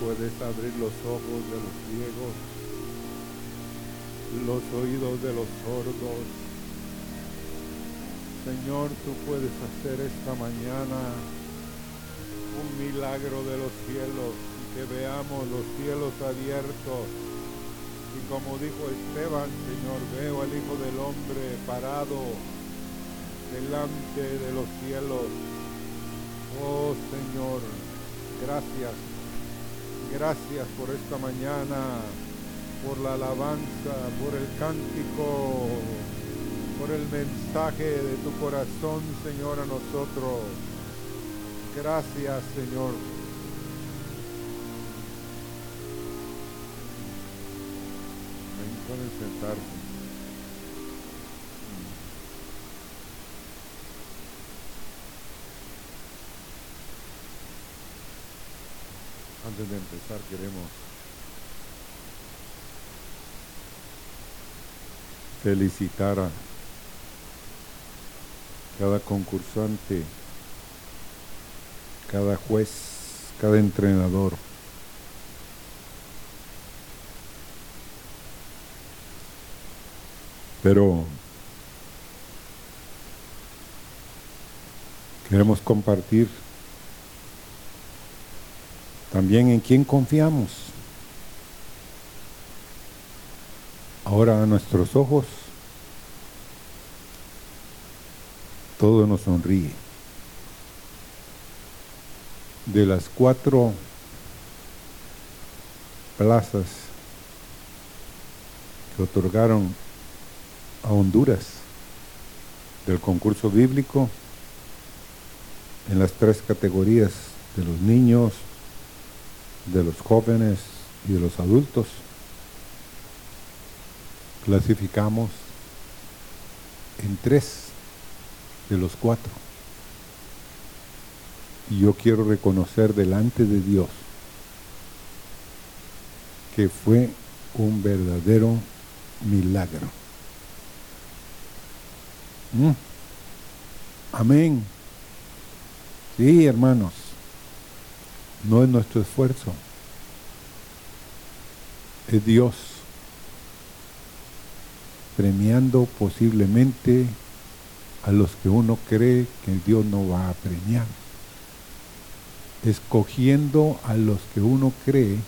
puedes abrir los ojos de los ciegos, los oídos de los sordos. Señor, tú puedes hacer esta mañana un milagro de los cielos y que veamos los cielos abiertos. Y como dijo Esteban, Señor, veo al Hijo del Hombre parado delante de los cielos. Oh Señor, gracias Gracias por esta mañana, por la alabanza, por el cántico, por el mensaje de tu corazón, Señor, a nosotros. Gracias, Señor. Pueden sentarse. antes de empezar queremos felicitar a cada concursante, cada juez, cada entrenador. Pero queremos compartir también en quién confiamos. Ahora a nuestros ojos todo nos sonríe. De las cuatro plazas que otorgaron a Honduras del concurso bíblico en las tres categorías de los niños, de los jóvenes y de los adultos. Clasificamos en tres de los cuatro. Y yo quiero reconocer delante de Dios que fue un verdadero milagro. Mm. Amén. Sí, hermanos no es nuestro esfuerzo, es Dios premiando posiblemente a los que uno cree que Dios no va a premiar, escogiendo a los que uno cree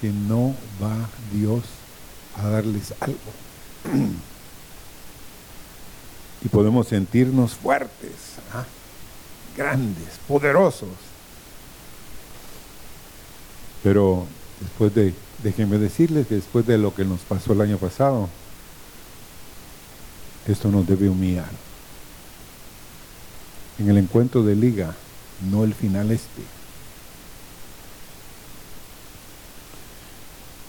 que no va Dios a darles algo. y podemos sentirnos fuertes, ¿ah? grandes, poderosos, pero después de, déjenme decirles que después de lo que nos pasó el año pasado, esto nos debe humillar. En el encuentro de liga, no el final este.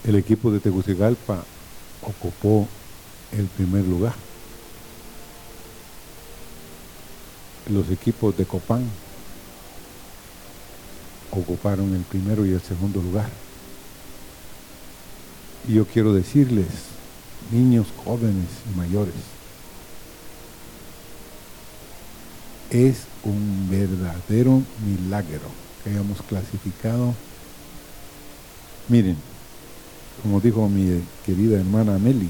El equipo de Tegucigalpa ocupó el primer lugar. Los equipos de Copán ocuparon el primero y el segundo lugar. Y yo quiero decirles, niños, jóvenes y mayores, es un verdadero milagro que hayamos clasificado. Miren, como dijo mi querida hermana Meli,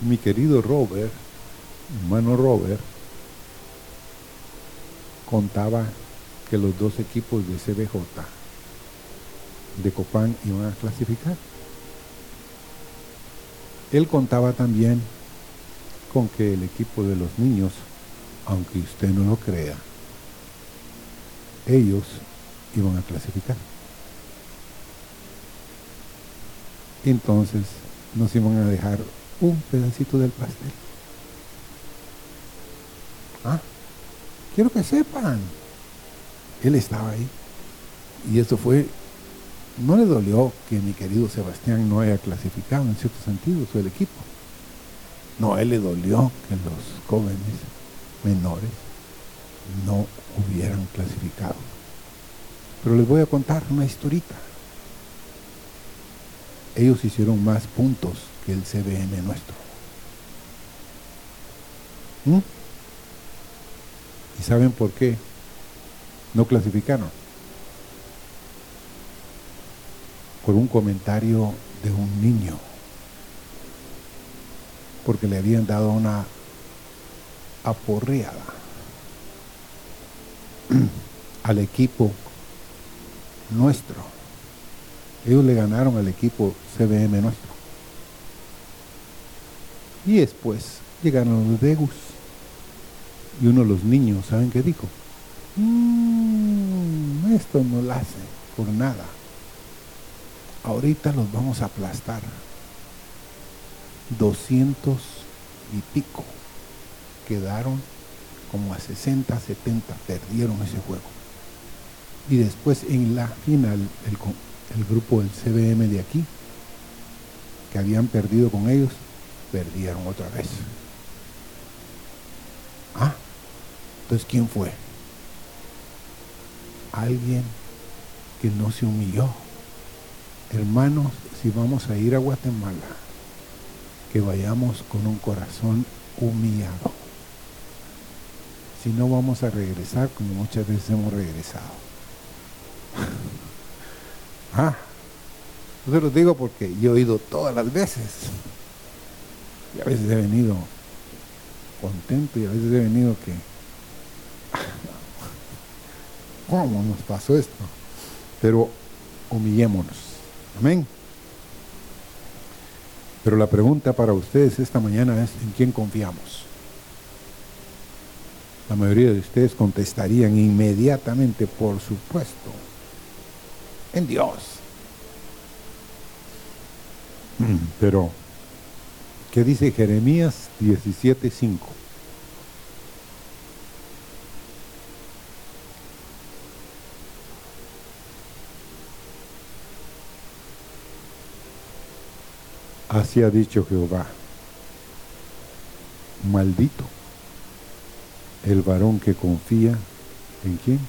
mi querido Robert, hermano Robert, contaba que los dos equipos de CBJ de Copán iban a clasificar. Él contaba también con que el equipo de los niños, aunque usted no lo crea, ellos iban a clasificar. Entonces nos iban a dejar un pedacito del pastel. ¿Ah? Quiero que sepan. Él estaba ahí. Y eso fue, no le dolió que mi querido Sebastián no haya clasificado en cierto sentido, su equipo. No, a él le dolió que los jóvenes menores no hubieran clasificado. Pero les voy a contar una historita. Ellos hicieron más puntos que el CBM nuestro. ¿Mm? ¿Y saben por qué no clasificaron? Por un comentario de un niño. Porque le habían dado una aporreada al equipo nuestro. Ellos le ganaron al equipo CBM nuestro. Y después llegaron los Degus. Y uno de los niños, ¿saben qué dijo? Mm, esto no lo hace por nada. Ahorita los vamos a aplastar. 200 y pico quedaron como a 60, 70, perdieron ese juego. Y después en la final, el, el grupo del CBM de aquí, que habían perdido con ellos, perdieron otra vez. Ah, entonces ¿quién fue? Alguien que no se humilló. Hermanos, si vamos a ir a Guatemala, que vayamos con un corazón humillado. Si no vamos a regresar como muchas veces hemos regresado. ah, yo se los digo porque yo he ido todas las veces. Y a veces he venido contento y a veces he venido que, ¿cómo nos pasó esto? Pero humillémonos. Amén. Pero la pregunta para ustedes esta mañana es, ¿en quién confiamos? La mayoría de ustedes contestarían inmediatamente, por supuesto, en Dios. Pero, ¿qué dice Jeremías 17:5? Así ha dicho Jehová, maldito el varón que confía en quién?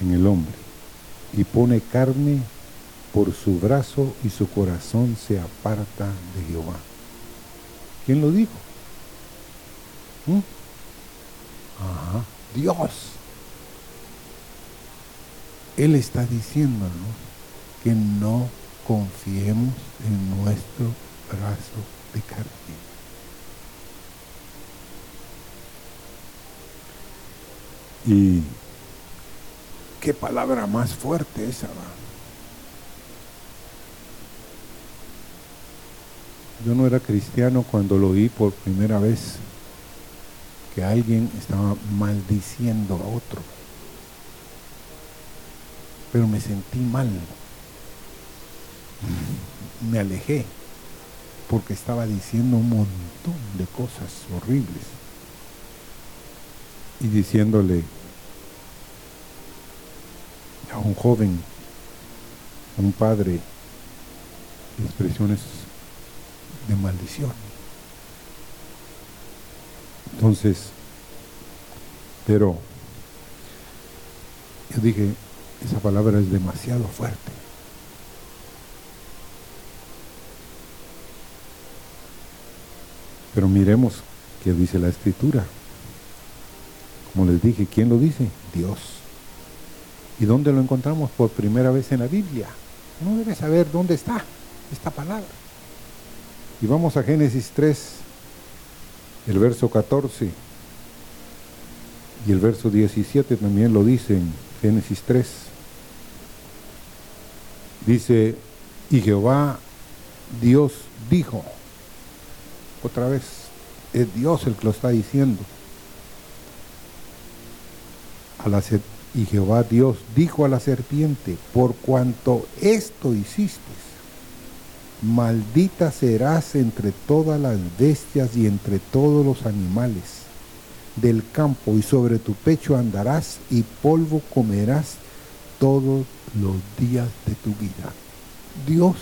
En el hombre, y pone carne por su brazo y su corazón se aparta de Jehová. ¿Quién lo dijo? ¿Mm? Ajá, Dios. Él está diciéndonos que no confiemos en nuestro brazo de carne. Y qué palabra más fuerte esa va. Yo no era cristiano cuando lo oí por primera vez que alguien estaba maldiciendo a otro. Pero me sentí mal me alejé porque estaba diciendo un montón de cosas horribles y diciéndole a un joven, a un padre, expresiones de maldición. Entonces, pero yo dije, esa palabra es demasiado fuerte. Pero miremos qué dice la escritura. Como les dije, ¿quién lo dice? Dios. ¿Y dónde lo encontramos por primera vez en la Biblia? Uno debe saber dónde está esta palabra. Y vamos a Génesis 3, el verso 14 y el verso 17 también lo dice en Génesis 3. Dice, y Jehová Dios dijo, otra vez, es Dios el que lo está diciendo. A la y Jehová Dios dijo a la serpiente, por cuanto esto hiciste, maldita serás entre todas las bestias y entre todos los animales del campo, y sobre tu pecho andarás y polvo comerás todos los días de tu vida. Dios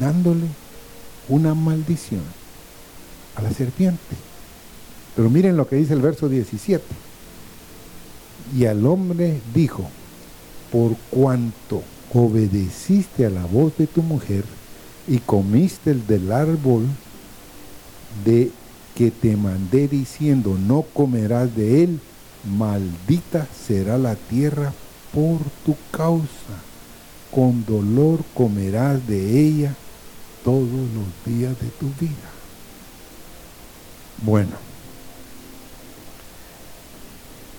dándole una maldición a la serpiente. Pero miren lo que dice el verso 17. Y al hombre dijo, por cuanto obedeciste a la voz de tu mujer y comiste el del árbol de que te mandé diciendo, no comerás de él, maldita será la tierra por tu causa. Con dolor comerás de ella todos los días de tu vida. Bueno,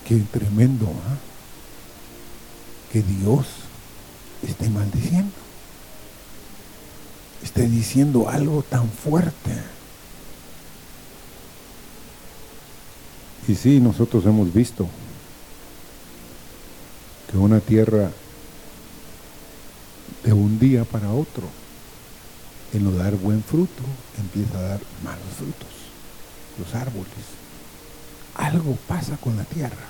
qué tremendo, ¿ah? Que Dios esté maldiciendo. Esté diciendo algo tan fuerte. Y sí, nosotros hemos visto que una tierra de un día para otro, en no dar buen fruto, empieza a dar malos frutos. Los árboles. Algo pasa con la tierra.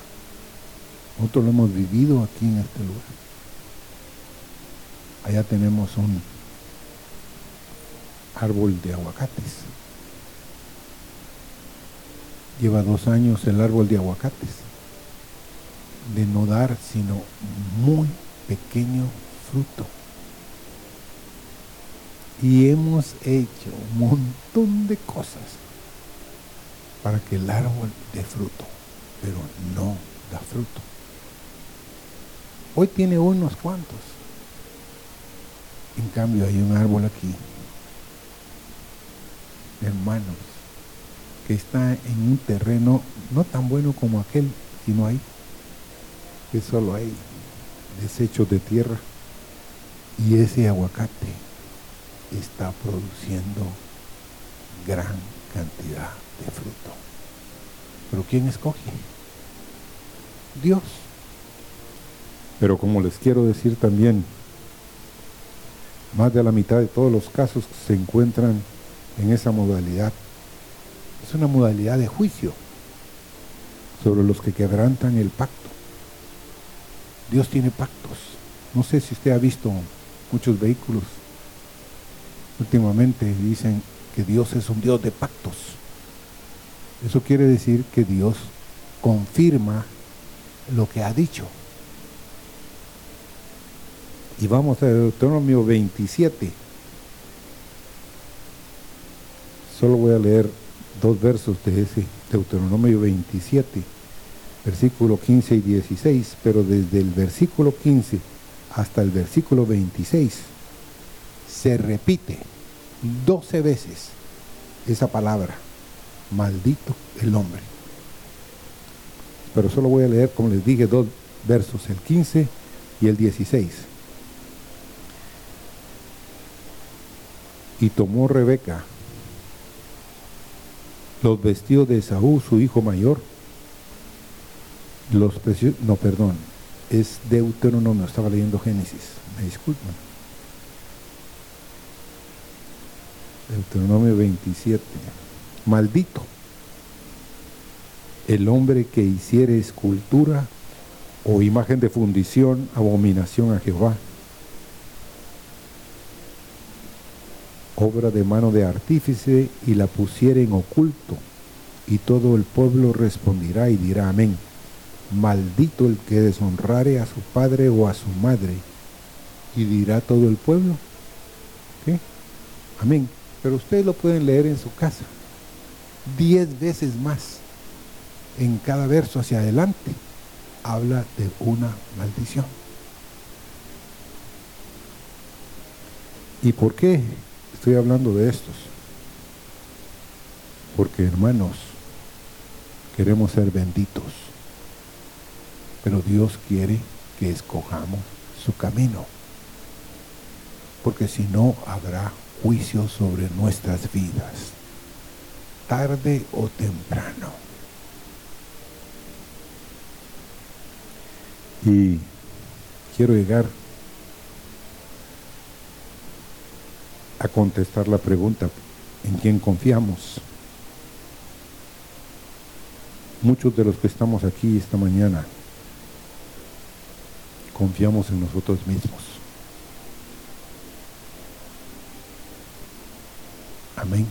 Nosotros lo hemos vivido aquí en este lugar. Allá tenemos un árbol de aguacates. Lleva dos años el árbol de aguacates de no dar sino muy pequeño fruto. Y hemos hecho un montón de cosas para que el árbol dé fruto, pero no da fruto. Hoy tiene unos cuantos. En cambio hay un árbol aquí, hermanos, que está en un terreno no tan bueno como aquel, sino ahí, que solo hay desechos de tierra. Y ese aguacate está produciendo gran cantidad de fruto. Pero ¿quién escoge? Dios. Pero como les quiero decir también, más de la mitad de todos los casos se encuentran en esa modalidad. Es una modalidad de juicio sobre los que quebrantan el pacto. Dios tiene pactos. No sé si usted ha visto muchos vehículos. Últimamente dicen que Dios es un Dios de pactos. Eso quiere decir que Dios confirma lo que ha dicho. Y vamos a Deuteronomio 27. Solo voy a leer dos versos de ese Deuteronomio 27, versículo 15 y 16, pero desde el versículo 15 hasta el versículo 26 se repite 12 veces esa palabra, maldito el hombre. Pero solo voy a leer, como les dije, dos versos, el 15 y el 16. y tomó Rebeca los vestidos de Saúl, su hijo mayor, los no, perdón, es Deuteronomio, estaba leyendo Génesis, me disculpan. Deuteronomio 27, maldito el hombre que hiciere escultura o imagen de fundición, abominación a Jehová obra de mano de artífice, y la pusiera en oculto, y todo el pueblo responderá y dirá amén. Maldito el que deshonrare a su padre o a su madre, y dirá todo el pueblo. ¿Qué? Amén. Pero ustedes lo pueden leer en su casa. Diez veces más en cada verso hacia adelante habla de una maldición. ¿Y por qué? estoy hablando de estos? Porque hermanos, queremos ser benditos, pero Dios quiere que escojamos su camino, porque si no habrá juicio sobre nuestras vidas, tarde o temprano. Y quiero llegar a contestar la pregunta, ¿en quién confiamos? Muchos de los que estamos aquí esta mañana confiamos en nosotros mismos. Amén.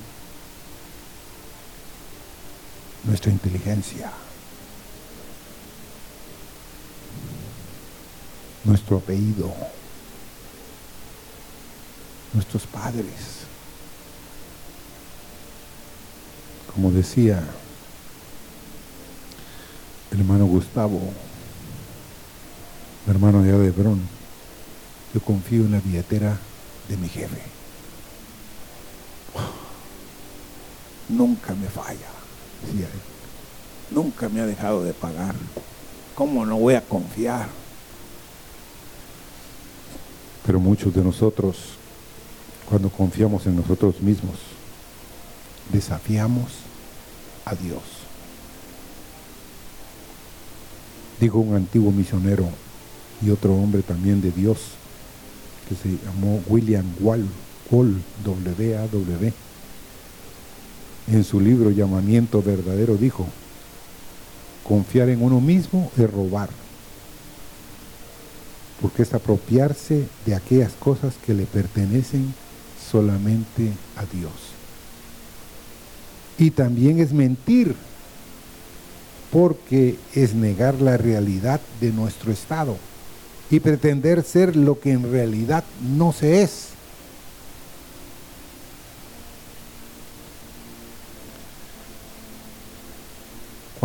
nuestra inteligencia, nuestro apellido, nuestros padres. Como decía el hermano Gustavo, el hermano de Adebrón, yo confío en la billetera de mi jefe. Nunca me falla, Nunca me ha dejado de pagar. ¿Cómo no voy a confiar? Pero muchos de nosotros, cuando confiamos en nosotros mismos, desafiamos a Dios. Dijo un antiguo misionero y otro hombre también de Dios, que se llamó William Wall, Wall W-A-W. En su libro Llamamiento Verdadero dijo, confiar en uno mismo es robar, porque es apropiarse de aquellas cosas que le pertenecen solamente a Dios. Y también es mentir, porque es negar la realidad de nuestro estado y pretender ser lo que en realidad no se es.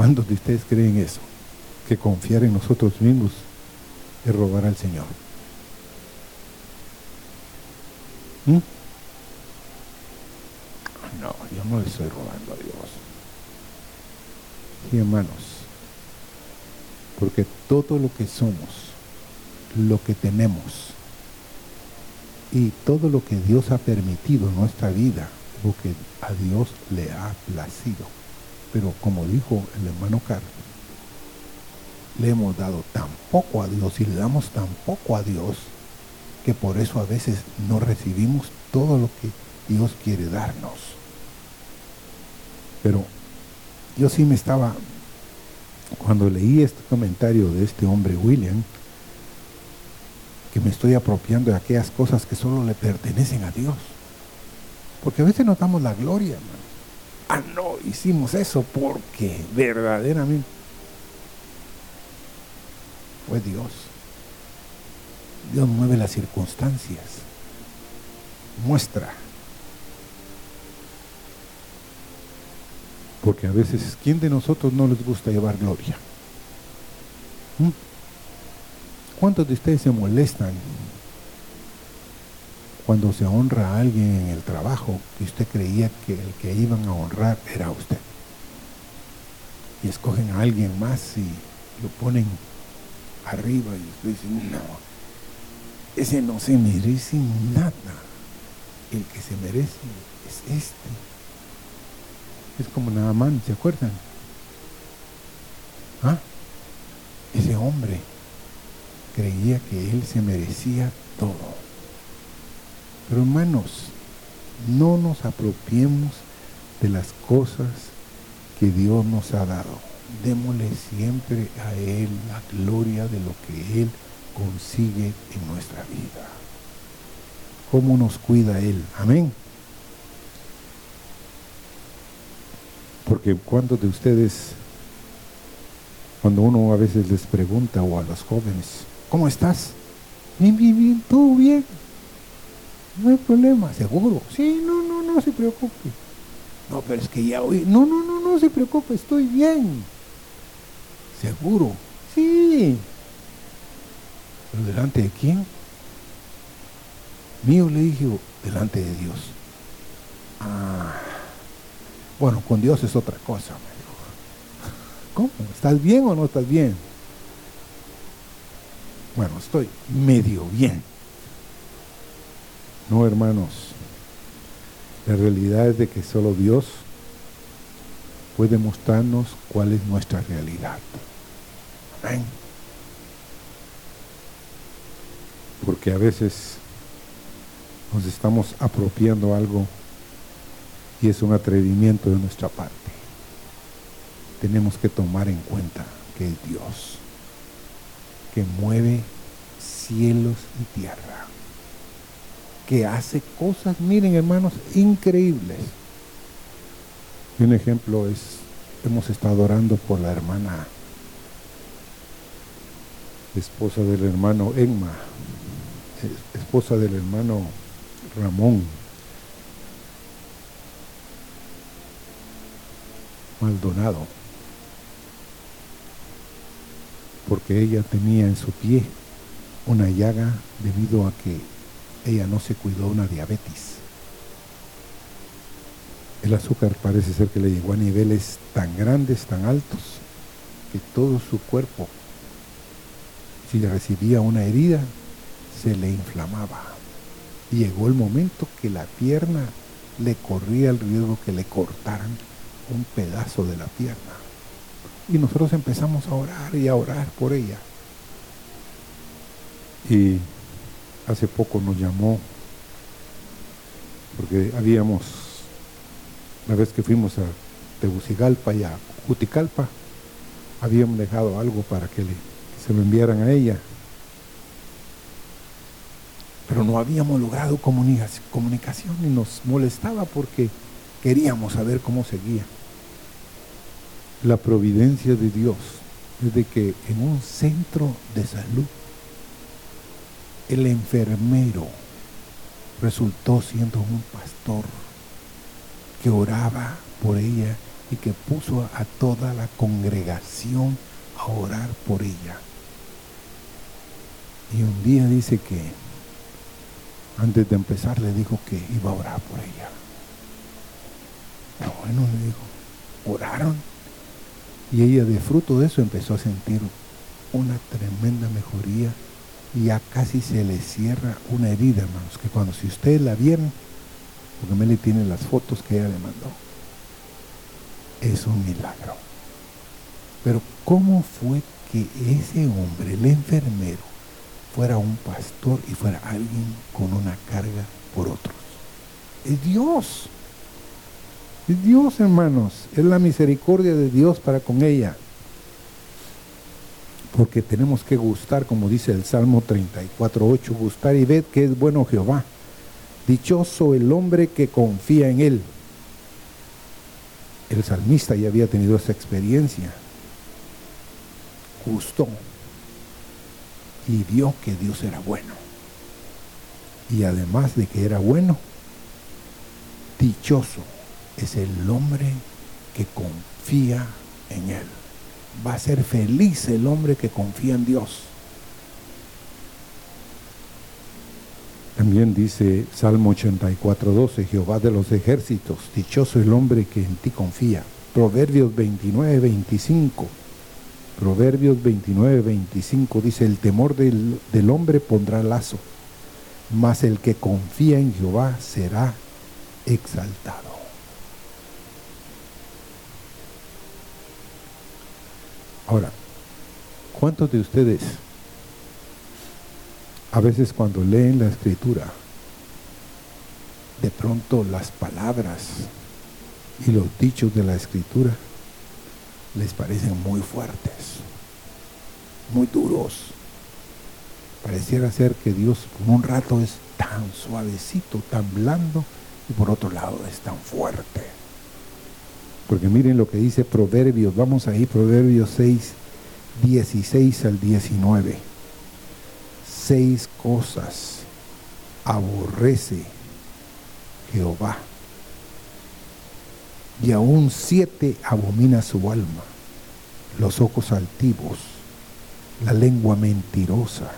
¿Cuántos de ustedes creen eso? Que confiar en nosotros mismos es robar al Señor. ¿Mm? No, yo no le estoy robando a Dios. Sí, hermanos. Porque todo lo que somos lo que tenemos y todo lo que Dios ha permitido en nuestra vida, lo que a Dios le ha placido. Pero como dijo el hermano Carlos, le hemos dado tan poco a Dios y le damos tan poco a Dios que por eso a veces no recibimos todo lo que Dios quiere darnos. Pero yo sí me estaba, cuando leí este comentario de este hombre William, que me estoy apropiando de aquellas cosas que solo le pertenecen a Dios. Porque a veces nos damos la gloria, hermano. Ah, no, hicimos eso porque verdaderamente fue Dios. Dios mueve las circunstancias, muestra. Porque a veces, ¿quién de nosotros no les gusta llevar gloria? ¿Mm? ¿Cuántos de ustedes se molestan cuando se honra a alguien en el trabajo que usted creía que el que iban a honrar era usted? Y escogen a alguien más y lo ponen arriba y usted dice, no, ese no se merece nada. El que se merece es este. Es como nada más, ¿se acuerdan? ¿Ah? Ese hombre creía que él se merecía todo. Pero hermanos, no nos apropiemos de las cosas que Dios nos ha dado. Démosle siempre a Él la gloria de lo que Él consigue en nuestra vida. ¿Cómo nos cuida Él? Amén. Porque cuántos de ustedes, cuando uno a veces les pregunta o a los jóvenes, ¿Cómo estás? Bien, bien, bien, todo bien. No hay problema, seguro. Sí, no, no, no se preocupe. No, pero es que ya hoy. No, no, no, no se preocupe, estoy bien. Seguro. Sí. ¿Pero delante de quién? Mío le dije, delante de Dios. Ah. Bueno, con Dios es otra cosa, me dijo. ¿Cómo? ¿Estás bien o no estás bien? Bueno, estoy medio bien. No, hermanos. La realidad es de que solo Dios puede mostrarnos cuál es nuestra realidad. Amén. Porque a veces nos estamos apropiando algo y es un atrevimiento de nuestra parte. Tenemos que tomar en cuenta que es Dios que mueve cielos y tierra, que hace cosas, miren hermanos, increíbles. un ejemplo es hemos estado orando por la hermana, esposa del hermano Enma, esposa del hermano Ramón. Maldonado, porque ella tenía en su pie una llaga debido a que ella no se cuidó una diabetes. El azúcar parece ser que le llegó a niveles tan grandes, tan altos, que todo su cuerpo, si recibía una herida, se le inflamaba. Y llegó el momento que la pierna le corría el riesgo que le cortaran un pedazo de la pierna. Y nosotros empezamos a orar y a orar por ella. Y hace poco nos llamó, porque habíamos, la vez que fuimos a Tegucigalpa y a Juticalpa, habíamos dejado algo para que, se lo enviaran a ella. Pero no habíamos logrado comunicación y nos molestaba porque queríamos saber cómo seguía. La providencia de Dios es de que en un centro de salud el enfermero resultó siendo un pastor que oraba por ella y que puso a toda la congregación a orar por ella. Y un día dice que antes de empezar le dijo que iba a orar por ella. Bueno, le dijo, oraron. Y ella de fruto de eso empezó a sentir una tremenda mejoría y ya casi se le cierra una herida, hermanos, que cuando si ustedes la vieron, porque Meli tiene las fotos que ella le mandó, es un milagro. Pero ¿cómo fue que ese hombre, el enfermero, fuera un pastor y fuera alguien con una carga por otros? Es Dios. Es Dios, hermanos. Es la misericordia de Dios para con ella porque tenemos que gustar, como dice el Salmo 34.8, gustar y ver que es bueno Jehová. Dichoso el hombre que confía en él. El salmista ya había tenido esa experiencia. Gustó y vio que Dios era bueno. Y además de que era bueno, dichoso es el hombre que confía en él va a ser feliz el hombre que confía en Dios. También dice Salmo 84, 12, Jehová de los ejércitos, dichoso el hombre que en ti confía. Proverbios 29, 25. Proverbios 29, 25 dice, el temor del, del hombre pondrá lazo, mas el que confía en Jehová será exaltado. Ahora, ¿cuántos de ustedes a veces cuando leen la escritura, de pronto las palabras y los dichos de la escritura les parecen muy fuertes, muy duros? Pareciera ser que Dios por un rato es tan suavecito, tan blando, y por otro lado es tan fuerte. Porque miren lo que dice Proverbios, vamos ahí, Proverbios 6, 16 al 19. Seis cosas aborrece Jehová. Y aún siete abomina su alma. Los ojos altivos, la lengua mentirosa,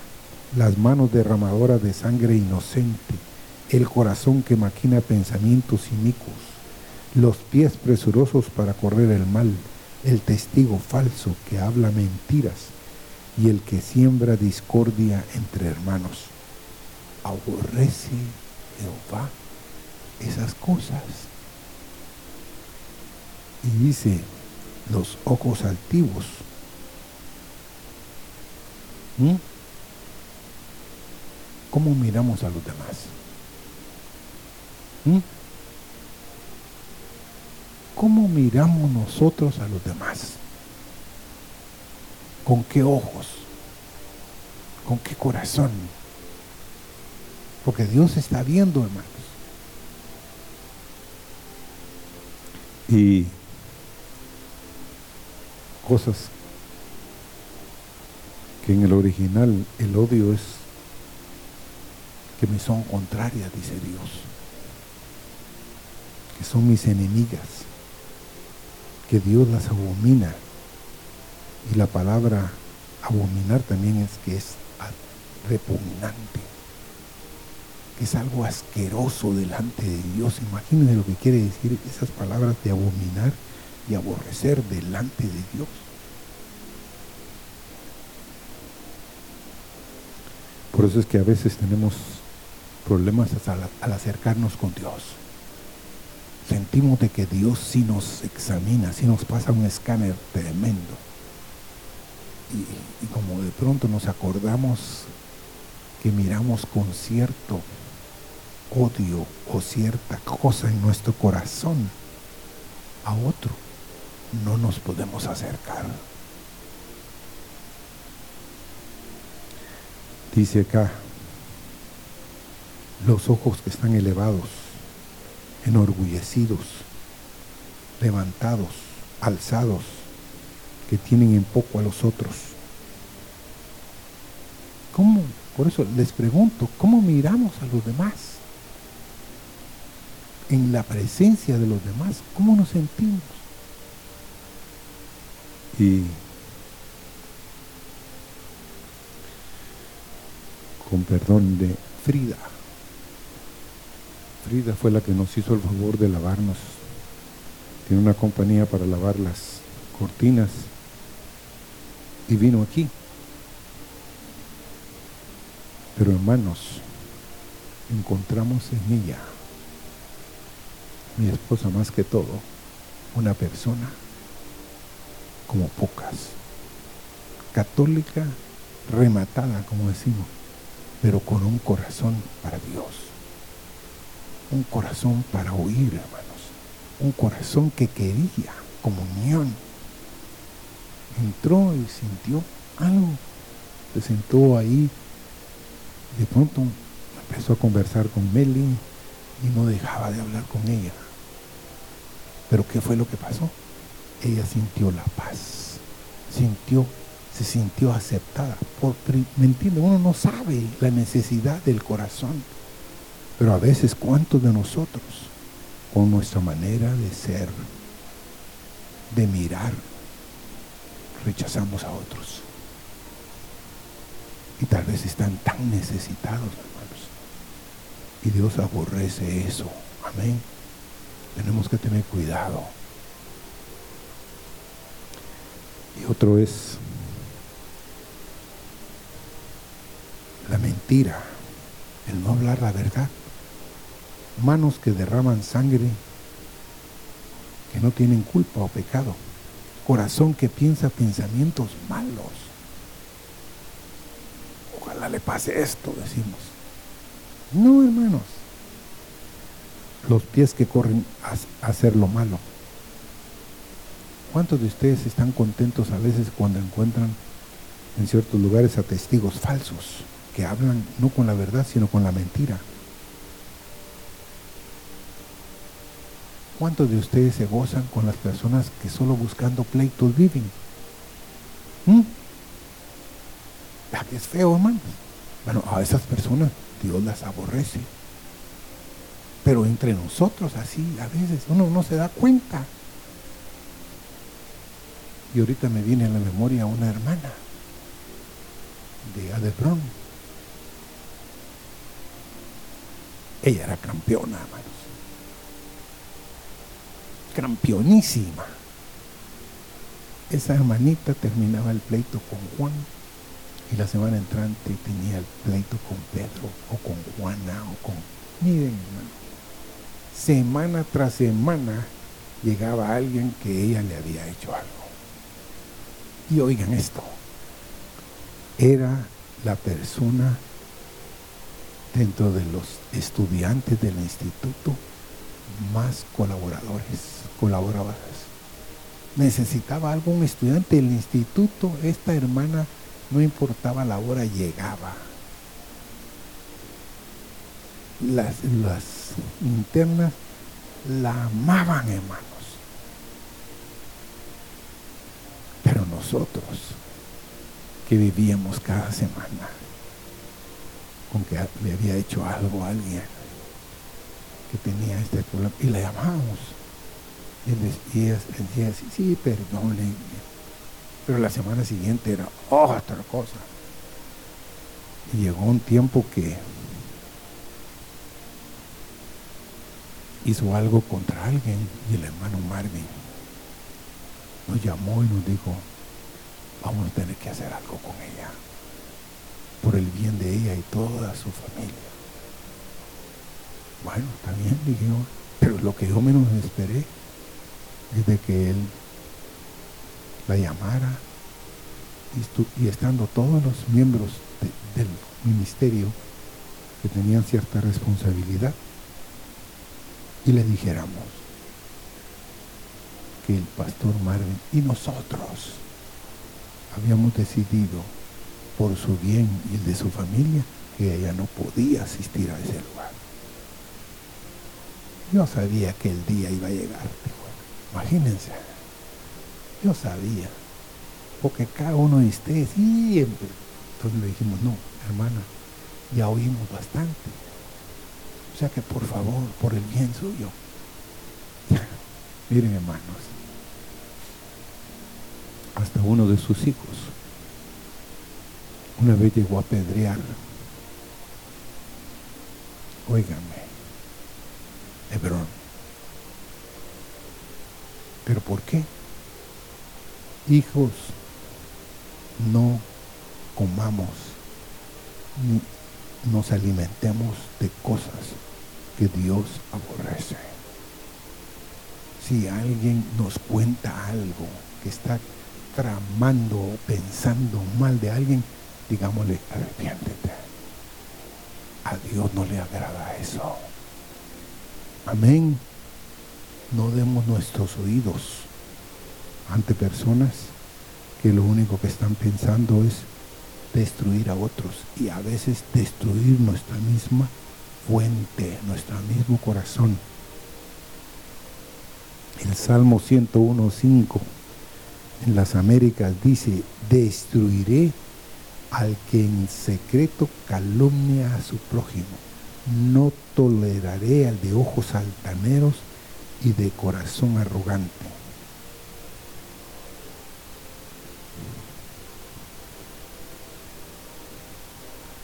las manos derramadoras de sangre inocente, el corazón que maquina pensamientos inicuos los pies presurosos para correr el mal, el testigo falso que habla mentiras y el que siembra discordia entre hermanos. Aborrece Jehová esas cosas. Y dice, los ojos altivos. ¿Mm? ¿Cómo miramos a los demás? ¿Mm? ¿Cómo miramos nosotros a los demás? ¿Con qué ojos? ¿Con qué corazón? Porque Dios está viendo, hermanos. Y cosas que en el original el odio es que me son contrarias, dice Dios, que son mis enemigas, que Dios las abomina. Y la palabra abominar también es que es repugnante, que es algo asqueroso delante de Dios. Imagínense lo que quiere decir esas palabras de abominar y aborrecer delante de Dios. Por eso es que a veces tenemos problemas al, acercarnos con Dios. Sentimos de que Dios sí nos examina, sí nos pasa un escáner tremendo. Y, y como de pronto nos acordamos que miramos con cierto odio o cierta cosa en nuestro corazón a otro, no nos podemos acercar. Dice acá, los ojos que están elevados, enorgullecidos, levantados, alzados, que tienen en poco a los otros. ¿Cómo? Por eso les pregunto, ¿cómo miramos a los demás? En la presencia de los demás, ¿cómo nos sentimos? Y con perdón de Frida. Frida fue la que nos hizo el favor de lavarnos. Tiene una compañía para lavar las cortinas y vino aquí. Pero hermanos, encontramos en ella, mi esposa más que todo, una persona como pocas, católica rematada, como decimos, pero con un corazón para Dios. Un corazón para oír, hermanos. Un corazón que quería comunión. Entró y sintió algo. Se sentó ahí. De pronto empezó a conversar con Meli y no dejaba de hablar con ella. Pero ¿qué fue lo que pasó? Ella sintió la paz. Sintió se sintió aceptada. Por, ¿Me entiende? Uno no sabe la necesidad del corazón. Pero a veces, ¿cuántos de nosotros, con nuestra manera de ser, de mirar, rechazamos a otros? Y tal vez están tan necesitados, hermanos. Y Dios aborrece eso. Amén. Tenemos que tener cuidado. Y otro es la mentira, el no hablar la verdad. Manos que derraman sangre, que no tienen culpa o pecado. Corazón que piensa pensamientos malos. Ojalá le pase esto, decimos. No, hermanos. Los pies que corren a hacer lo malo. ¿Cuántos de ustedes están contentos a veces cuando encuentran en ciertos lugares a testigos falsos? que hablan no con la verdad, sino con la mentira. ¿Cuántos de ustedes se gozan con las personas que solo buscando pleitos viven? ¿Mm? que es feo, hermano? Bueno, a esas personas Dios las aborrece. Pero entre nosotros así, a veces uno no se da cuenta. Y ahorita me viene a la memoria una hermana de Adebron Ella era campeona, hermanos. Campeonísima. Esa hermanita terminaba el pleito con Juan y la semana entrante tenía el pleito con Pedro o con Juana o con... Miren, hermano. Semana tras semana llegaba alguien que ella le había hecho algo. Y oigan esto. Era la persona dentro de los estudiantes del instituto más colaboradores, colaboradores. Necesitaba algún estudiante del instituto, esta hermana no importaba la hora, llegaba. Las, las internas la amaban, hermanos. Pero nosotros que vivíamos cada semana con que le había hecho algo a alguien que tenía este problema y la llamábamos y, ella decía sí, sí, perdone pero la semana siguiente era otra cosa. Y llegó un tiempo que hizo algo contra alguien y el hermano Marvin nos llamó y nos dijo, vamos a tener que hacer algo con ella, por el bien de ella y toda su familia. Bueno, está bien, dije yo, pero lo que yo menos esperé es de que él la llamara y, estando todos los miembros del ministerio que tenían cierta responsabilidad, y le dijéramos que el pastor Marvin y nosotros habíamos decidido por su bien y el de su familia que ella no podía asistir a ese lugar. Yo sabía que el día iba a llegar, imagínense, yo sabía, porque cada uno de ustedes siempre, entonces le dijimos, no, hermana, ya oímos bastante, o sea que por favor, por el bien suyo. Miren hermanos, hasta uno de sus hijos una vez llegó a pedrear. Óigame, Hebrón. ¿Pero por qué? Hijos, no comamos ni nos alimentemos de cosas que Dios aborrece. Si alguien nos cuenta algo que está tramando o pensando mal de alguien, digámosle, arrepiéntete. A Dios no le agrada eso. Amén. No demos nuestros oídos ante personas que lo único que están pensando es destruir a otros y a veces destruir nuestra misma fuente, nuestro mismo corazón. El Salmo 101.5 en las Américas dice, destruiré al que en secreto calumnia a su prójimo. No toleraré al de ojos altaneros y de corazón arrogante.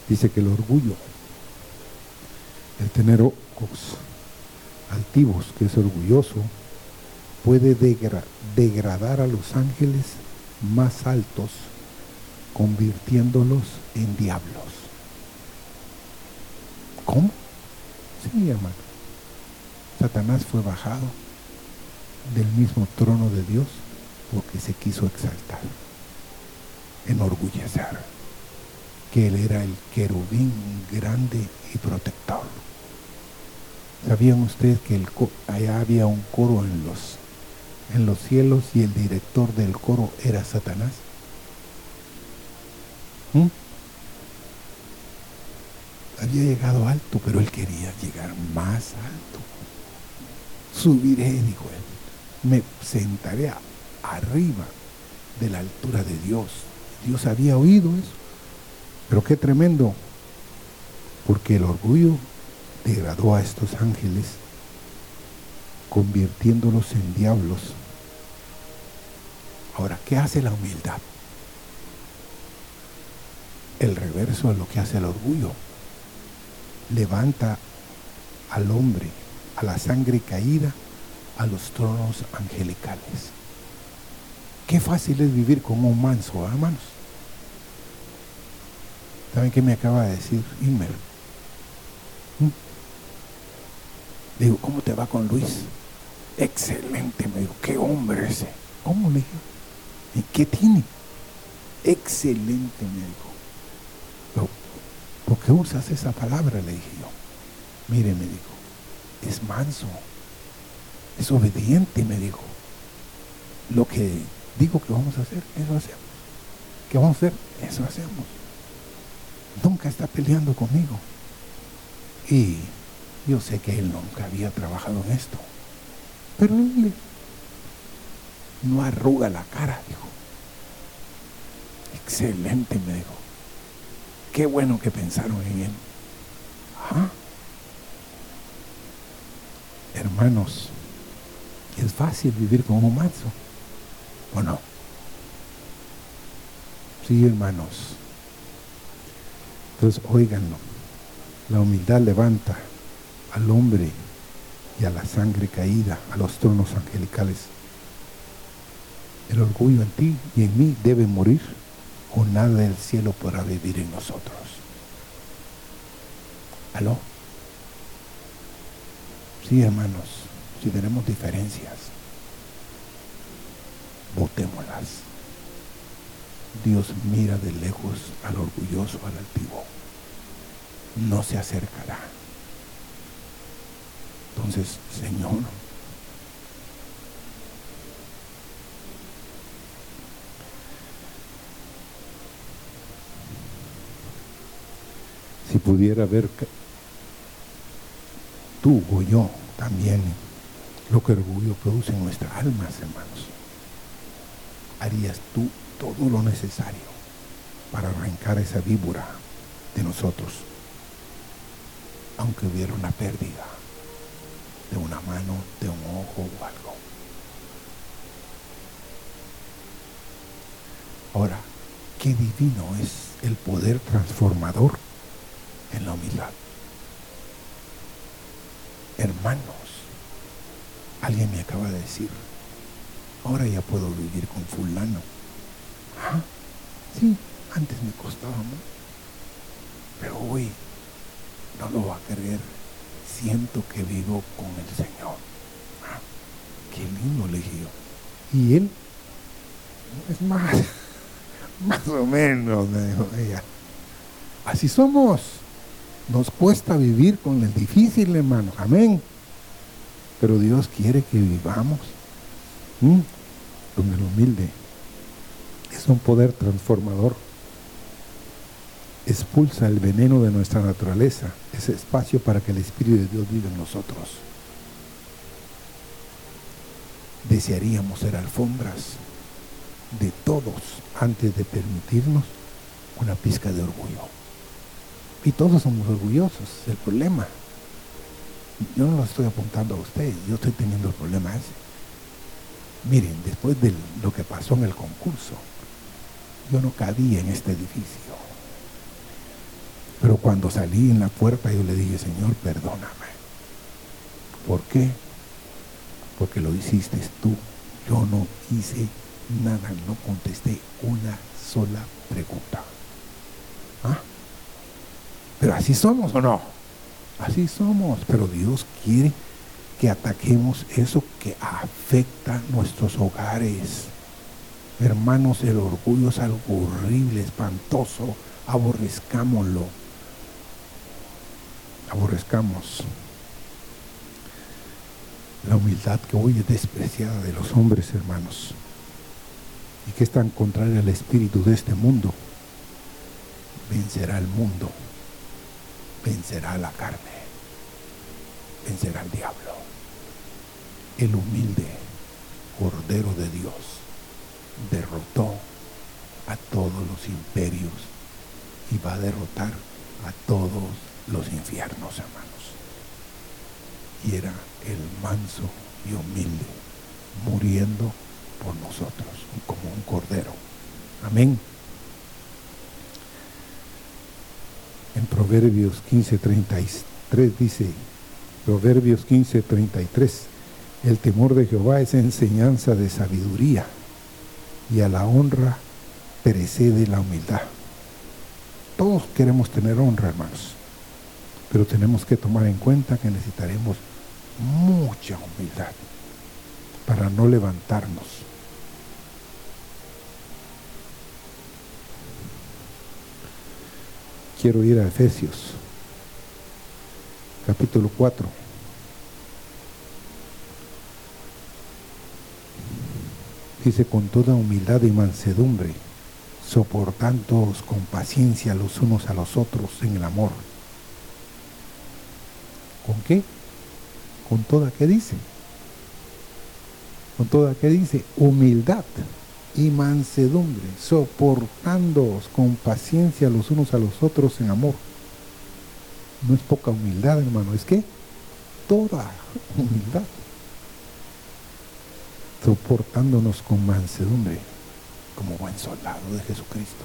Dice que el orgullo, el tener ojos altivos, que es orgulloso, puede degradar a los ángeles más altos, convirtiéndolos en diablos. ¿Cómo? Sí, hermano. Satanás fue bajado del mismo trono de Dios porque se quiso exaltar, enorgullecer que él era el querubín grande y protector. ¿Sabían ustedes que allá había un coro en los, en los cielos y el director del coro era Satanás? ¿Mm? Había llegado alto, pero él quería llegar más alto. Subiré, dijo él. Me sentaré arriba de la altura de Dios. Dios había oído eso. Pero qué tremendo, porque el orgullo degradó a estos ángeles, convirtiéndolos en diablos. Ahora, ¿qué hace la humildad? El reverso de lo que hace el orgullo. Levanta al hombre, a la sangre caída, a los tronos angelicales. Qué fácil es vivir con un manso, hermanos. ¿Saben qué me acaba de decir Inmer? ¿Mm? digo, ¿cómo te va con Luis? Excelente, me dijo, qué hombre ese. ¿Cómo le dije? ¿Y qué tiene? Excelente, me dijo. ¿Por qué usas esa palabra? Le dije yo. Mire, me dijo, es manso, es obediente, me dijo. Lo que digo que vamos a hacer, eso hacemos. ¿Qué vamos a hacer? Eso hacemos nunca está peleando conmigo. Y yo sé que él nunca había trabajado en esto. Pero él no arruga la cara, dijo. excelente, me dijo. Qué bueno que pensaron en él. Hermanos, es fácil vivir con un manso, ¿o no? Sí, hermanos. Entonces, óiganlo. La humildad levanta al hombre y a la sangre caída, a los tronos angelicales. El orgullo en ti y en mí debe morir o nada del cielo podrá vivir en nosotros. ¿Aló? Sí, hermanos, si tenemos diferencias, votémoslas. Dios mira de lejos al orgulloso, al altivo. No se acercará. Entonces, Señor, si pudiera ver tú o yo también lo que orgullo produce en nuestras almas, hermanos, harías tú todo lo necesario para arrancar esa víbora de nosotros, aunque hubiera una pérdida de una mano, de un ojo o algo. Ahora, qué divino es el poder transformador en la humildad. Hermanos, alguien me acaba de decir, ahora ya puedo vivir con fulano. ¿Ah? Sí, antes me costaba mucho, pero hoy no lo va a creer. Siento que vivo con el Señor. ¿Ah? Qué lindo le dije yo. Y él, es más, más o menos, me dijo ella. Así somos. Nos cuesta vivir con el difícil, hermano. Amén. Pero Dios quiere que vivamos con el humilde. Es un poder transformador. Expulsa el veneno de nuestra naturaleza, ese espacio para que el Espíritu de Dios viva en nosotros. Desearíamos ser alfombras de todos antes de permitirnos una pizca de orgullo. Y todos somos orgullosos, el problema. Yo no lo estoy apuntando a ustedes, yo estoy teniendo el problema ese. Miren, después de lo que pasó en el concurso, yo no cabía en este edificio. Pero cuando salí en la puerta yo le dije, Señor, perdóname. ¿Por qué? Porque lo hiciste tú. Yo no hice nada, no contesté una sola pregunta. Pero así somos o no. Así somos. Pero Dios quiere que ataquemos eso que afecta nuestros hogares. Hermanos, el orgullo es algo horrible, espantoso. Aborrezcámoslo. Aborrezcamos. La humildad que hoy es despreciada de los hombres, hermanos, y que es tan contraria al espíritu de este mundo, vencerá el mundo vencerá la carne, vencerá el diablo. El humilde Cordero de Dios derrotó a todos los imperios y va a derrotar a todos los infiernos, hermanos. Y era el manso y humilde, muriendo por nosotros, como un cordero. Amén. En Proverbios 15:33 dice, Proverbios 15:33, el temor de Jehová es enseñanza de sabiduría y a la honra precede la humildad. Todos queremos tener honra, hermanos, pero tenemos que tomar en cuenta que necesitaremos mucha humildad para no levantarnos quiero ir a Efesios, capítulo 4. Dice, con toda humildad y mansedumbre, soportándoos con paciencia los unos a los otros en el amor. ¿Con qué? Con toda, ¿qué dice? Con toda, ¿qué dice? Humildad y mansedumbre, soportándoos con paciencia los unos a los otros en amor. No es poca humildad, hermano, es que toda humildad. Soportándonos con mansedumbre, como buen soldado de Jesucristo.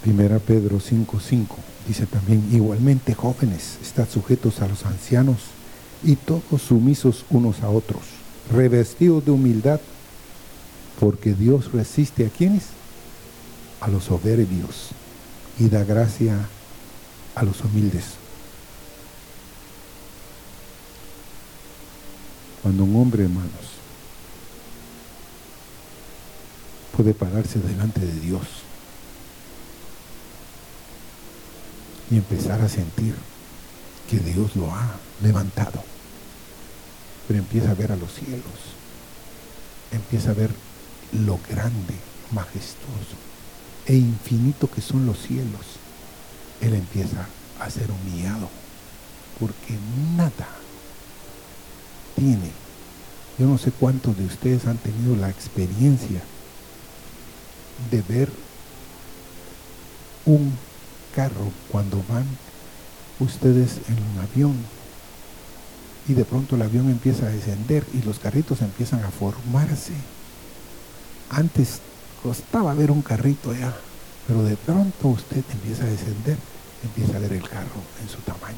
Primera Pedro 5:5 dice también, igualmente jóvenes, estad sujetos a los ancianos y todos sumisos unos a otros, revestidos de humildad, porque Dios resiste a quienes? A los soberbios y da gracia a los humildes. Cuando un hombre, hermanos, puede pararse delante de Dios y empezar a sentir que Dios lo ha levantado. Pero empieza a ver a los cielos, empieza a ver lo grande, majestuoso e infinito que son los cielos. Él empieza a ser humillado, porque nada tiene. Yo no sé cuántos de ustedes han tenido la experiencia de ver un carro cuando van ustedes en un avión y de pronto el avión empieza a descender y los carritos empiezan a formarse. Antes costaba ver un carrito allá, pero de pronto usted empieza a descender, empieza a ver el carro en su tamaño.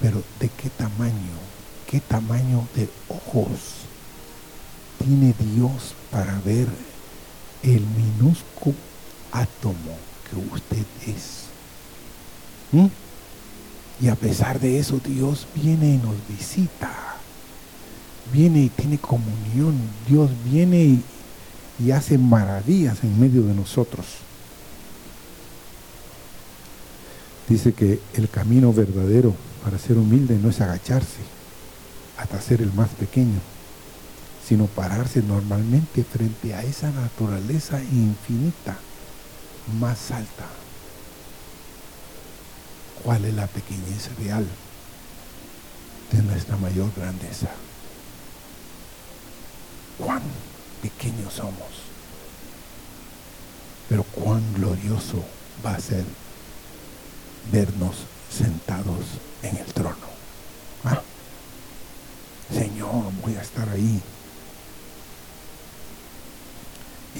Pero ¿de qué tamaño? ¿Qué tamaño de ojos tiene Dios para ver el minúsculo átomo que usted es. ¿Mm? Y a pesar de eso, Dios viene y nos visita. Viene y tiene comunión. Dios viene y, y hace maravillas en medio de nosotros. Dice que el camino verdadero para ser humilde no es agacharse hasta ser el más pequeño, sino pararse normalmente frente a esa naturaleza infinita más alta. ¿Cuál es la pequeñez real de nuestra mayor grandeza? Cuán pequeños somos, pero cuán glorioso va a ser vernos sentados en el trono. ¿Ah? Señor, voy a estar ahí.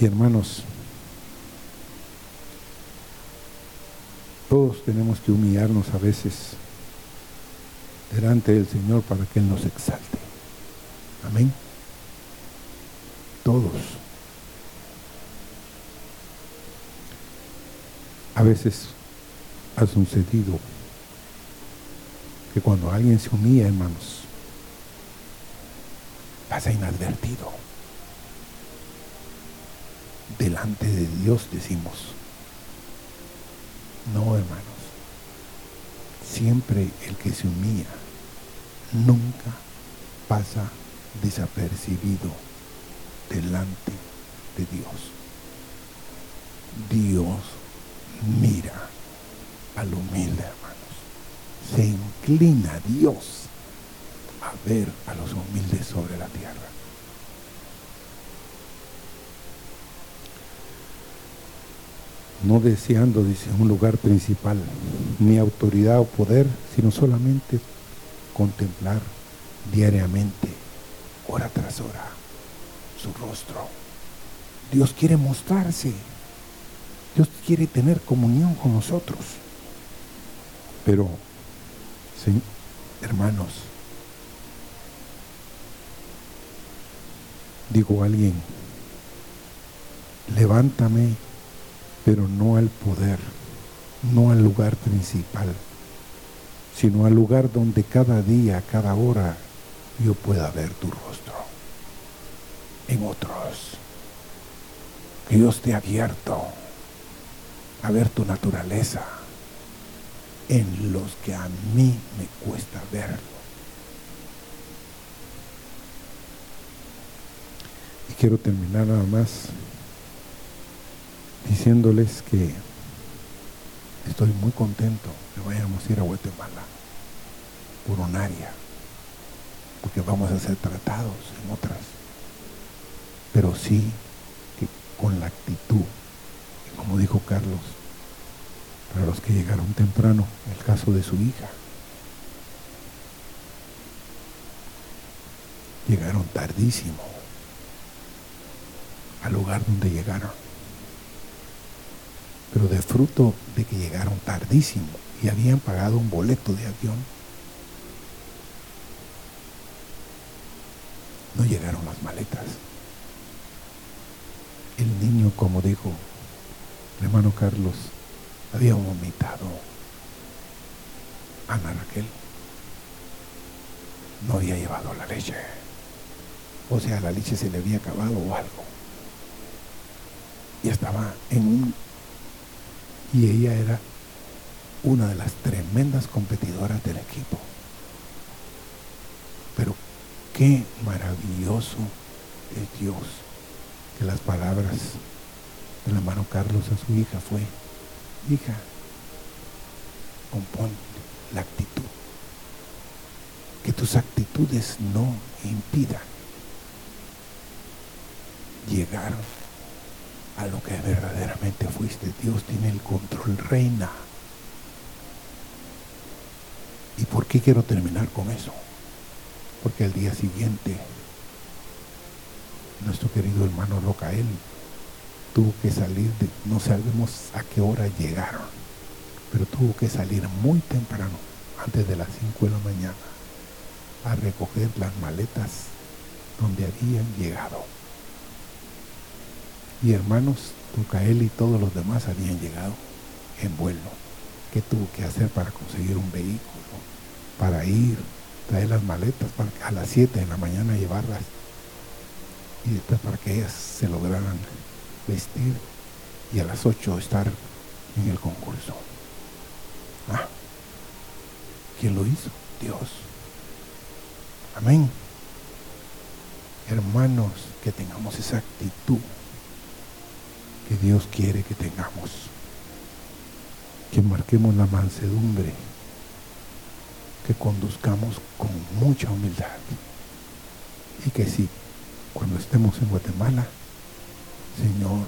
Y hermanos, Todos tenemos que humillarnos a veces delante del Señor para que Él nos exalte. Amén. Todos. A veces ha sucedido que cuando alguien se humilla, hermanos, pasa inadvertido. Delante de Dios decimos, no, hermanos. Siempre el que se humilla nunca pasa desapercibido delante de Dios. Dios mira al humilde, hermanos. Se inclina Dios a ver a los humildes sobre la tierra. No deseando, dice, un lugar principal, ni autoridad o poder, sino solamente contemplar diariamente, hora tras hora, su rostro. Dios quiere mostrarse, Dios quiere tener comunión con nosotros. Pero, hermanos, digo a alguien, levántame pero no al poder, no al lugar principal, sino al lugar donde cada día, cada hora, yo pueda ver tu rostro en otros. Que Dios te ha abierto a ver tu naturaleza en los que a mí me cuesta verlo. Y quiero terminar nada más diciéndoles que estoy muy contento que vayamos a ir a Guatemala. por un área, porque vamos a ser tratados en otras, pero sí que con la actitud, como dijo Carlos, para los que llegaron temprano, el caso de su hija, llegaron tardísimo al lugar donde llegaron. Pero de fruto de que llegaron tardísimo y habían pagado un boleto de avión, no llegaron las maletas. El niño, como dijo el hermano Carlos, había vomitado. Ana Raquel no había llevado la leche. O sea, la leche se le había acabado o algo. Y estaba en un... Y ella era una de las tremendas competidoras del equipo. Pero qué maravilloso es Dios que las palabras de la mano Carlos a su hija fue, hija, compón la actitud. Que tus actitudes no impidan llegar a lo que verdaderamente fuiste. Dios tiene el control, reina. ¿Y por qué quiero terminar con eso? Porque al día siguiente, nuestro querido hermano Locael tuvo que salir, de, no sabemos a qué hora llegaron, pero tuvo que salir muy temprano, antes de las 5 de la mañana, a recoger las maletas donde habían llegado y hermanos, Tucael y todos los demás habían llegado en vuelo. ¿Qué tuvo que hacer para conseguir un vehículo? Para ir, traer las maletas para a las 7 de la mañana llevarlas y después para que ellas se lograran vestir y a las 8 estar en el concurso. Ah, ¿quién lo hizo? Dios. Amén. Hermanos, que tengamos esa actitud que Dios quiere que tengamos. Que marquemos la mansedumbre, que conduzcamos con mucha humildad. Y que si cuando estemos en Guatemala, Señor,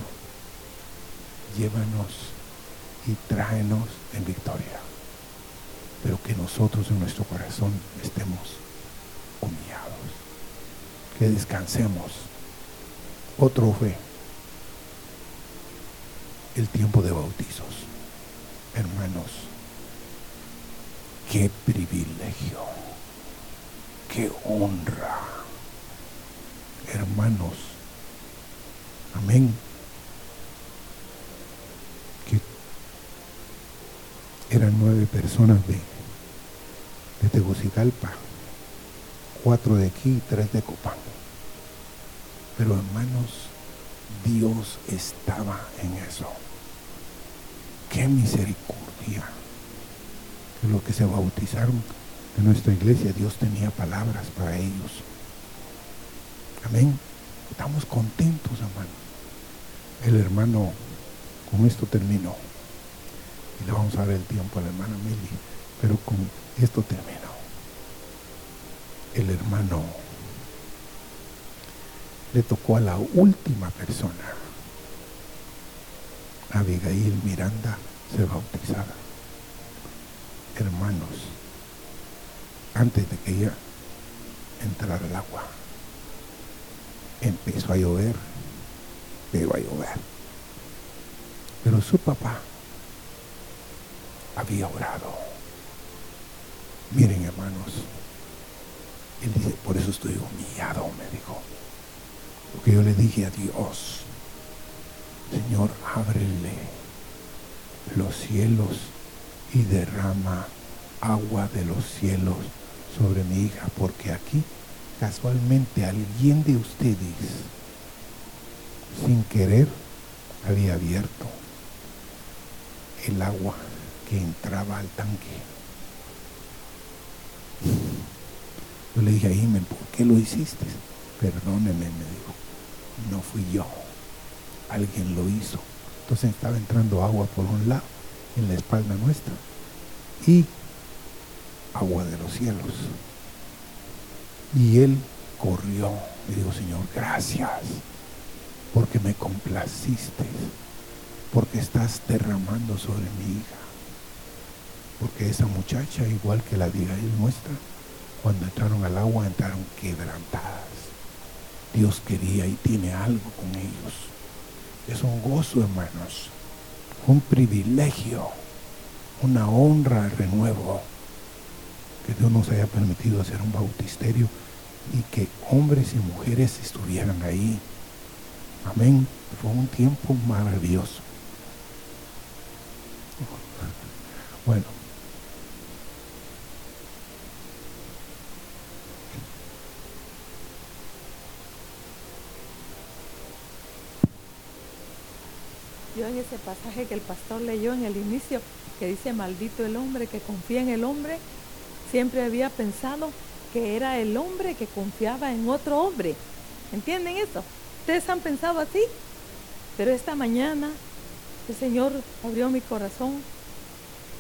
llévanos y tráenos en victoria. Pero que nosotros en nuestro corazón estemos humillados. Que descansemos. Otro fue el tiempo de bautizos. Hermanos, qué privilegio, qué honra. Hermanos, amén. Que eran nueve personas de, de Tegucigalpa, cuatro de aquí y tres de Copán. Pero hermanos, Dios estaba en eso qué misericordia. Que los que se bautizaron en nuestra iglesia, Dios tenía palabras para ellos. Amén. Estamos contentos, hermano. El hermano, con esto terminó. Y le vamos a dar el tiempo a la hermana Mili. Pero con esto terminó. El hermano le tocó a la última persona Abigail Miranda se bautizara. Hermanos, antes de que ella entrara al agua, empezó a llover, pero a llover. Pero su papá había orado. Miren, hermanos, él dice, por eso estoy humillado, me dijo. Porque yo le dije a Dios, Señor, ábrele los cielos y derrama agua de los cielos sobre mi hija, porque aquí casualmente alguien de ustedes, sin querer, había abierto el agua que entraba al tanque. Yo le dije a ¿por qué lo hiciste? Perdóneme, me dijo, no fui yo alguien lo hizo. Entonces estaba entrando agua por un lado, en la espalda nuestra. Y agua de los cielos. Y él corrió y dijo, Señor, gracias, porque me complaciste, porque estás derramando sobre mi hija. Porque esa muchacha, igual que la vida nuestra, cuando entraron al agua entraron quebrantadas. Dios quería y tiene algo con ellos. Es un gozo, hermanos, un privilegio, una honra, renuevo, que Dios nos haya permitido hacer un bautisterio y que hombres y mujeres estuvieran ahí. Amén. Fue un tiempo maravilloso. Bueno. Yo en ese pasaje que el pastor leyó en el inicio, que dice, maldito el hombre que confía en el hombre, siempre había pensado que era el hombre que confiaba en otro hombre. ¿Entienden eso? ¿Ustedes han pensado así? Pero esta mañana el Señor abrió mi corazón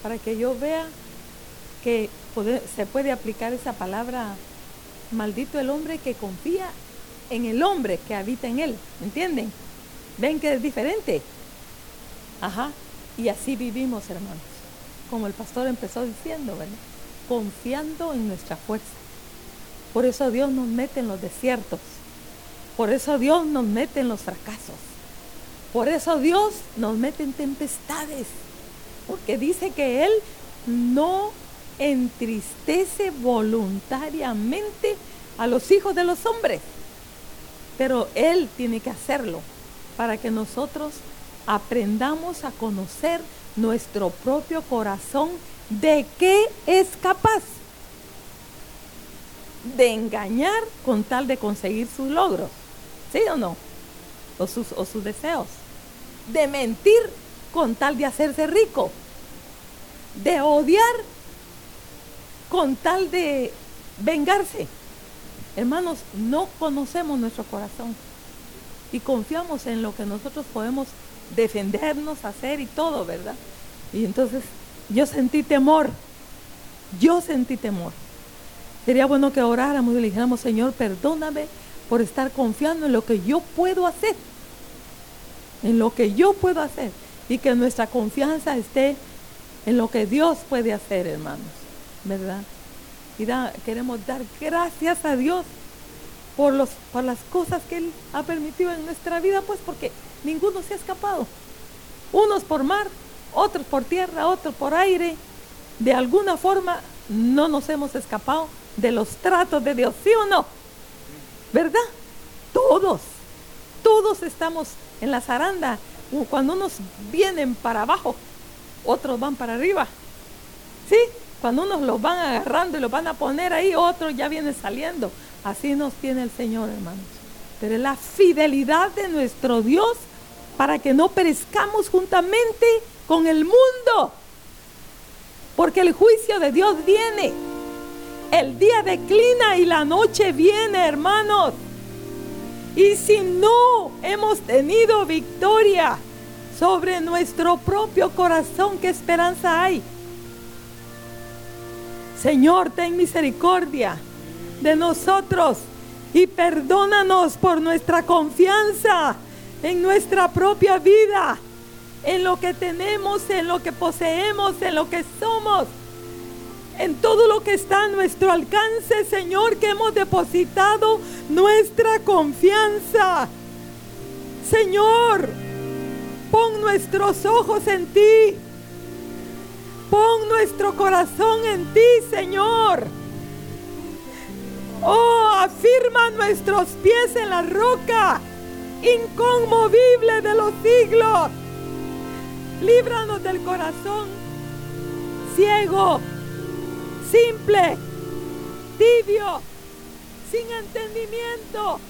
para que yo vea que se puede aplicar esa palabra, maldito el hombre que confía en el hombre que habita en él. ¿Entienden? ¿Ven que es diferente? Ajá. Y así vivimos, hermanos. Como el pastor empezó diciendo, ¿verdad? Confiando en nuestra fuerza. Por eso Dios nos mete en los desiertos. Por eso Dios nos mete en los fracasos. Por eso Dios nos mete en tempestades. Porque dice que Él no entristece voluntariamente a los hijos de los hombres. Pero Él tiene que hacerlo para que nosotros aprendamos a conocer nuestro propio corazón de qué es capaz de engañar con tal de conseguir sus logros. ¿Sí o no? O sus, o sus deseos. De mentir con tal de hacerse rico. De odiar con tal de vengarse. Hermanos, no conocemos nuestro corazón y confiamos en lo que nosotros podemos defendernos, hacer y todo, ¿verdad? Y entonces yo sentí temor, yo sentí temor. Sería bueno que oráramos y le dijéramos, Señor, perdóname por estar confiando en lo que yo puedo hacer, en lo que yo puedo hacer, y que nuestra confianza esté en lo que Dios puede hacer, hermanos, ¿verdad? Y queremos dar gracias a Dios por, los, por las cosas que Él ha permitido en nuestra vida, pues porque ninguno se ha escapado. Unos por mar, otros por tierra, otros por aire. De alguna forma no nos hemos escapado de los tratos de Dios, ¿sí o no? ¿Verdad? Todos, todos estamos en la zaranda. Cuando unos vienen para abajo, otros van para arriba. ¿Sí? Cuando unos los van agarrando y los van a poner ahí, otros ya vienen saliendo. Así nos tiene el Señor, hermanos. Pero la fidelidad de nuestro Dios para que no perezcamos juntamente con el mundo. Porque el juicio de Dios viene. El día declina y la noche viene, hermanos. Y si no hemos tenido victoria sobre nuestro propio corazón, ¿qué esperanza hay? Señor, ten misericordia de nosotros y perdónanos por nuestra confianza en nuestra propia vida, en lo que tenemos, en lo que poseemos, en lo que somos en todo lo que está a nuestro alcance, Señor, que hemos depositado nuestra confianza. Señor, pon nuestros ojos en ti. Pon nuestro corazón en ti, Señor. Oh, afirma nuestros pies en la roca, inconmovible de los siglos. Líbranos del corazón ciego simple, tibio, sin entendimiento,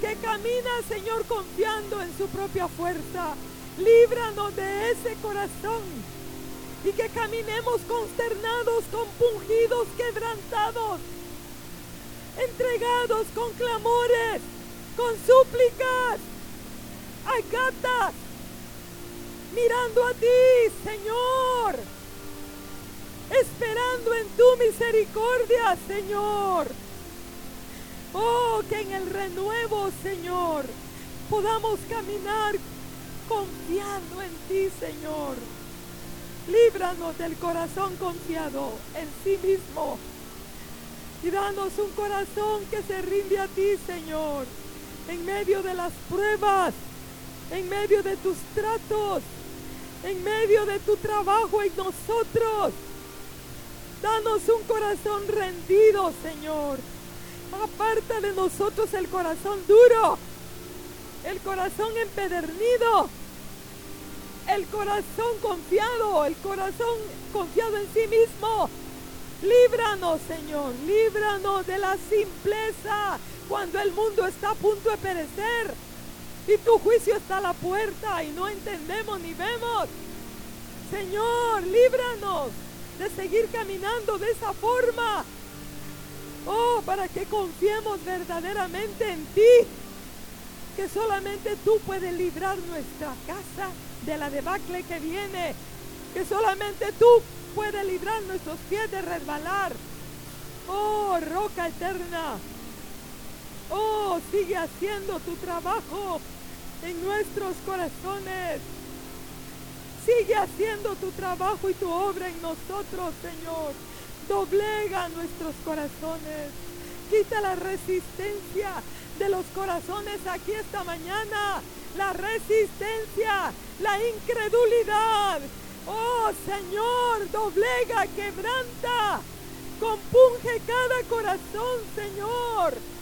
que camina, Señor, confiando en su propia fuerza. Líbranos de ese corazón y que caminemos consternados, compungidos, quebrantados, entregados con clamores, con súplicas, mirando a ti, Señor esperando en tu misericordia, Señor. Oh, que en el renuevo, Señor, podamos caminar confiando en ti, Señor. Líbranos del corazón confiado en sí mismo. Y danos un corazón que se rinde a ti, Señor, en medio de las pruebas, en medio de tus tratos, en medio de tu trabajo en nosotros. Danos un corazón rendido, Señor. Aparta de nosotros el corazón duro, el corazón empedernido, el corazón confiado, el corazón confiado en sí mismo. Líbranos, Señor, líbranos de la simpleza cuando el mundo está a punto de perecer y tu juicio está a la puerta y no entendemos ni vemos. Señor, líbranos de seguir caminando de esa forma. Oh, para que confiemos verdaderamente en ti. Que solamente tú puedes librar nuestra casa de la debacle que viene. Que solamente tú puedes librar nuestros pies de resbalar. Oh, roca eterna. Oh, sigue haciendo tu trabajo en nuestros corazones. Sigue haciendo tu trabajo y tu obra en nosotros, Señor. Doblega nuestros corazones. Quita la resistencia de los corazones aquí esta mañana. La resistencia, la incredulidad. Oh Señor, doblega, quebranta. Compunge cada corazón, Señor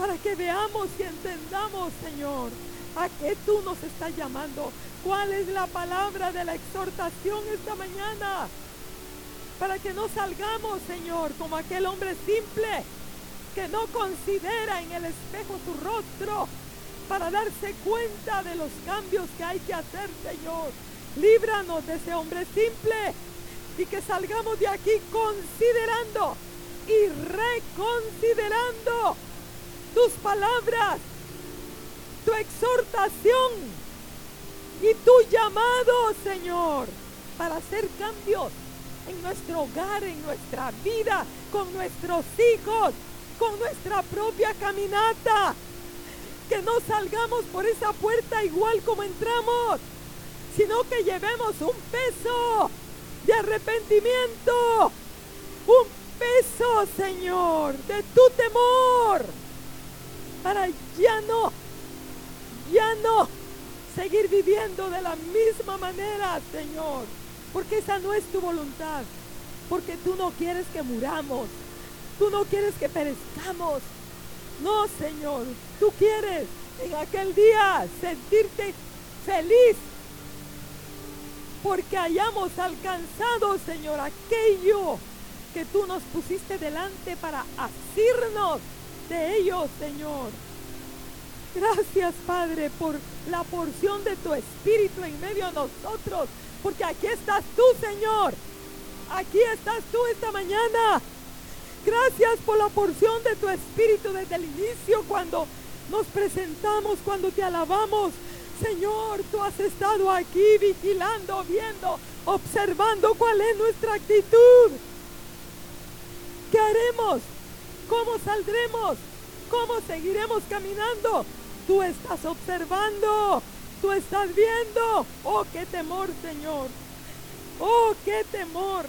para que veamos y entendamos, Señor, a qué tú nos estás llamando. ¿Cuál es la palabra de la exhortación esta mañana? Para que no salgamos, Señor, como aquel hombre simple que no considera en el espejo su rostro para darse cuenta de los cambios que hay que hacer, Señor. Líbranos de ese hombre simple y que salgamos de aquí considerando y reconsiderando tus palabras, tu exhortación y tu llamado, Señor, para hacer cambios en nuestro hogar, en nuestra vida, con nuestros hijos, con nuestra propia caminata. Que no salgamos por esa puerta igual como entramos, sino que llevemos un peso de arrepentimiento, un peso, Señor, de tu temor para ya no, ya no seguir viviendo de la misma manera, Señor, porque esa no es tu voluntad, porque tú no quieres que muramos, tú no quieres que perezcamos. No, Señor, tú quieres en aquel día sentirte feliz. Porque hayamos alcanzado, Señor, aquello que tú nos pusiste delante para asirnos de ellos, Señor. Gracias, Padre, por la porción de tu Espíritu en medio de nosotros, porque aquí estás tú, Señor. Aquí estás tú esta mañana. Gracias por la porción de tu Espíritu desde el inicio, cuando nos presentamos, cuando te alabamos. Señor, tú has estado aquí vigilando, viendo, observando cuál es nuestra actitud. ¿Qué haremos? ¿Cómo saldremos? ¿Cómo seguiremos caminando? Tú estás observando, tú estás viendo. Oh, qué temor, Señor. Oh, qué temor.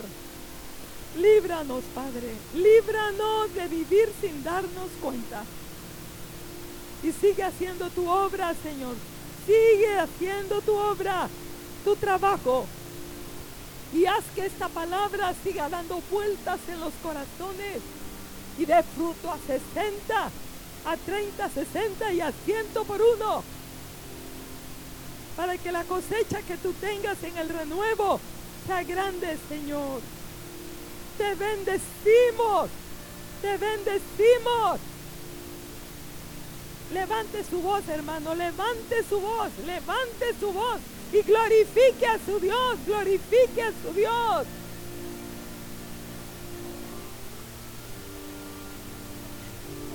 Líbranos, Padre. Líbranos de vivir sin darnos cuenta. Y sigue haciendo tu obra, Señor. Sigue haciendo tu obra, tu trabajo. Y haz que esta palabra siga dando vueltas en los corazones y dé fruto a 60, a 30, 60 y a 100 por uno. Para que la cosecha que tú tengas en el renuevo sea grande, Señor. Te bendecimos, te bendecimos. Levante su voz, hermano, levante su voz, levante su voz y glorifique a su Dios, glorifique a su Dios.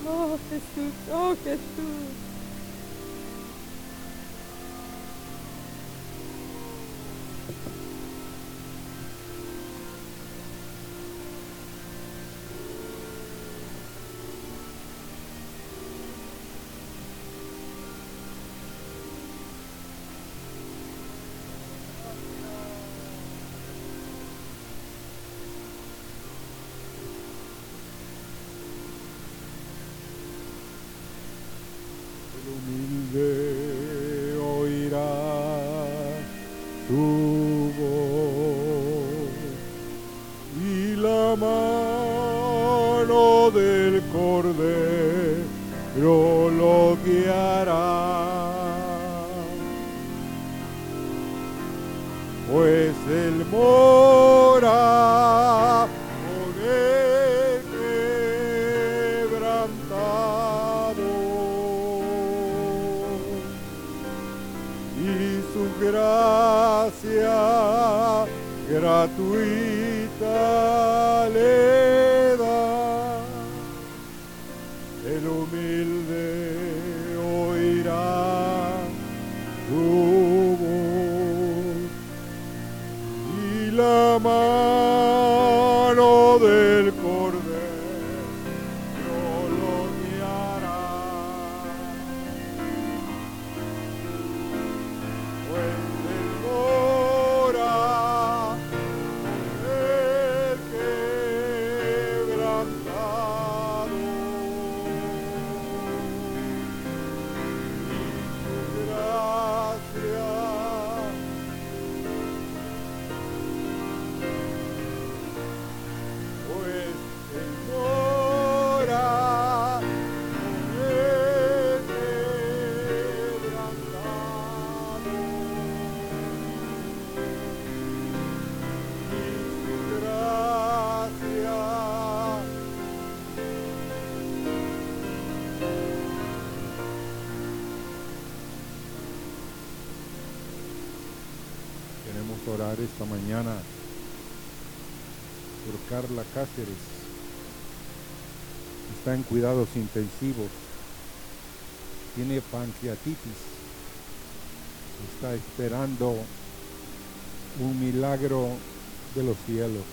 Oh Jesús, oh Jesús. esta mañana por Carla Cáceres. Está en cuidados intensivos. Tiene pancreatitis. Está esperando un milagro de los cielos.